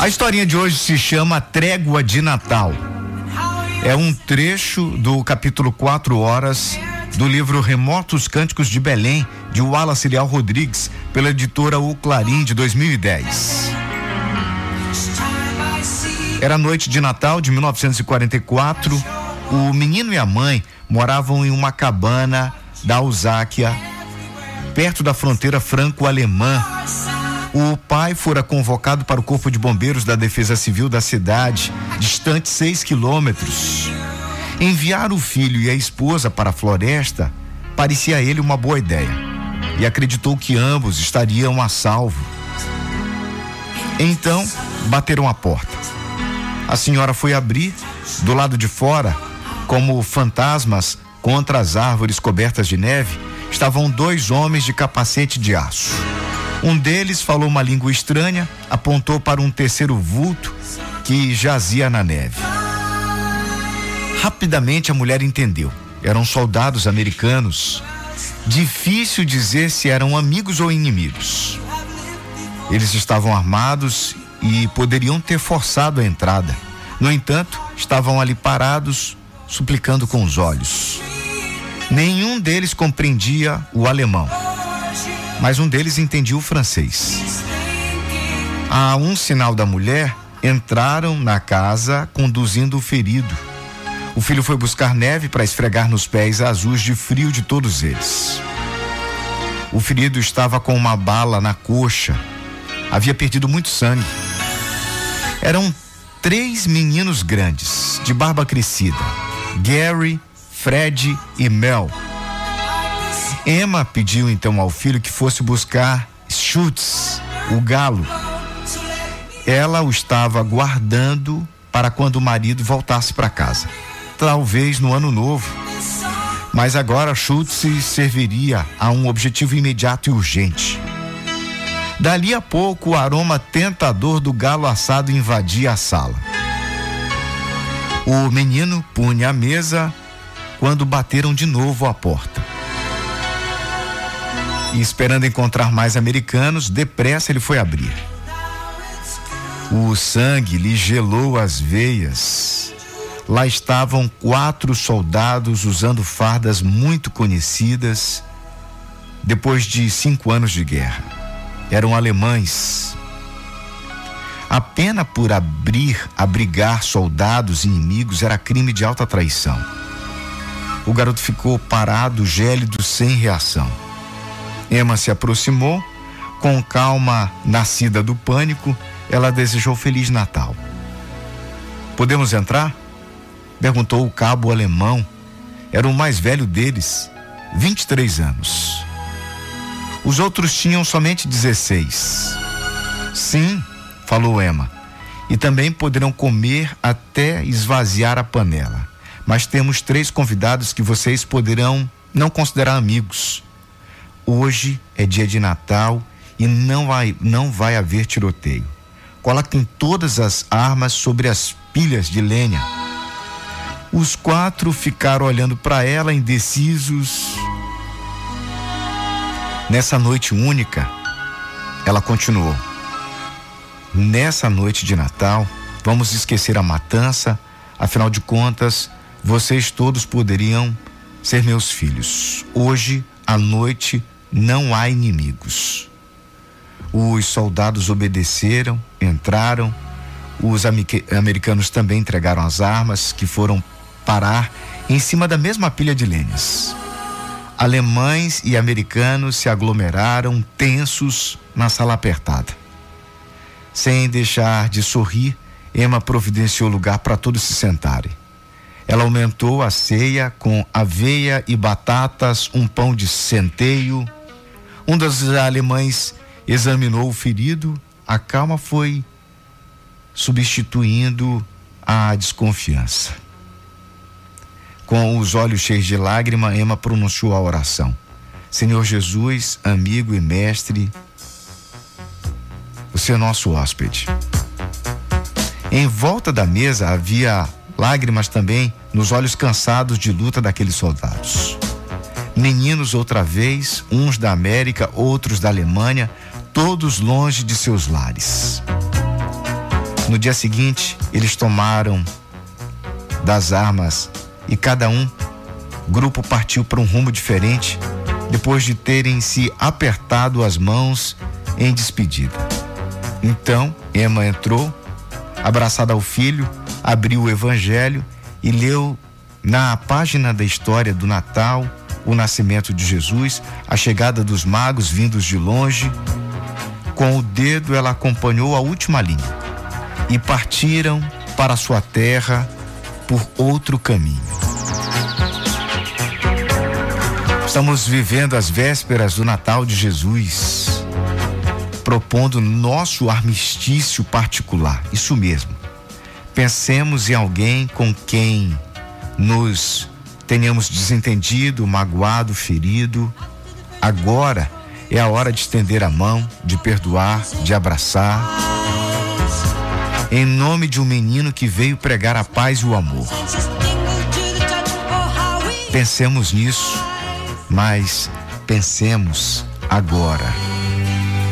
A historinha de hoje se chama Trégua de Natal. É um trecho do capítulo 4 horas do livro Remotos Cânticos de Belém, de Wallace Leal Rodrigues, pela editora O Clarim de 2010. Era noite de Natal de 1944. O menino e a mãe moravam em uma cabana da Alsácia, perto da fronteira franco-alemã. O pai fora convocado para o Corpo de Bombeiros da Defesa Civil da cidade, distante seis quilômetros. Enviar o filho e a esposa para a floresta parecia a ele uma boa ideia e acreditou que ambos estariam a salvo. Então, bateram a porta. A senhora foi abrir, do lado de fora, como fantasmas contra as árvores cobertas de neve, estavam dois homens de capacete de aço. Um deles falou uma língua estranha, apontou para um terceiro vulto que jazia na neve. Rapidamente a mulher entendeu. Eram soldados americanos. Difícil dizer se eram amigos ou inimigos. Eles estavam armados e poderiam ter forçado a entrada. No entanto, estavam ali parados, suplicando com os olhos. Nenhum deles compreendia o alemão, mas um deles entendia o francês. A um sinal da mulher, entraram na casa conduzindo o ferido. O filho foi buscar neve para esfregar nos pés azuis de frio de todos eles. O ferido estava com uma bala na coxa. Havia perdido muito sangue. Eram três meninos grandes, de barba crescida: Gary, Fred e Mel. Emma pediu então ao filho que fosse buscar Schutz, o galo. Ela o estava guardando para quando o marido voltasse para casa. Talvez no ano novo. Mas agora Schutz serviria a um objetivo imediato e urgente. Dali a pouco, o aroma tentador do galo assado invadia a sala. O menino punha a mesa quando bateram de novo a porta. E esperando encontrar mais americanos, depressa ele foi abrir. O sangue lhe gelou as veias. Lá estavam quatro soldados usando fardas muito conhecidas depois de cinco anos de guerra. Eram alemães. A pena por abrir, abrigar soldados inimigos era crime de alta traição. O garoto ficou parado, gélido, sem reação. Emma se aproximou, com calma nascida do pânico, ela desejou Feliz Natal. Podemos entrar? Perguntou o cabo alemão. Era o mais velho deles, 23 anos. Os outros tinham somente 16. Sim, falou Emma. E também poderão comer até esvaziar a panela. Mas temos três convidados que vocês poderão não considerar amigos. Hoje é dia de Natal e não vai, não vai haver tiroteio. Coloquem todas as armas sobre as pilhas de lenha. Os quatro ficaram olhando para ela, indecisos. Nessa noite única, ela continuou. Nessa noite de Natal, vamos esquecer a matança, afinal de contas, vocês todos poderiam ser meus filhos. Hoje, à noite, não há inimigos. Os soldados obedeceram, entraram. Os americanos também entregaram as armas, que foram parar em cima da mesma pilha de lenhas. Alemães e americanos se aglomeraram tensos na sala apertada. Sem deixar de sorrir, Emma providenciou lugar para todos se sentarem. Ela aumentou a ceia com aveia e batatas, um pão de centeio. Um dos alemães examinou o ferido. A calma foi substituindo a desconfiança. Com os olhos cheios de lágrima, Emma pronunciou a oração: Senhor Jesus, amigo e mestre, você é nosso hóspede. Em volta da mesa havia lágrimas também nos olhos cansados de luta daqueles soldados. Meninos outra vez, uns da América, outros da Alemanha, todos longe de seus lares. No dia seguinte, eles tomaram das armas e cada um grupo partiu para um rumo diferente depois de terem se apertado as mãos em despedida. Então, Emma entrou, abraçada ao filho, abriu o evangelho e leu na página da história do Natal o nascimento de Jesus, a chegada dos magos vindos de longe. Com o dedo ela acompanhou a última linha e partiram para sua terra por outro caminho. Estamos vivendo as vésperas do Natal de Jesus, propondo nosso armistício particular. Isso mesmo. Pensemos em alguém com quem nos tenhamos desentendido, magoado, ferido. Agora é a hora de estender a mão, de perdoar, de abraçar. Em nome de um menino que veio pregar a paz e o amor. Pensemos nisso mas pensemos agora.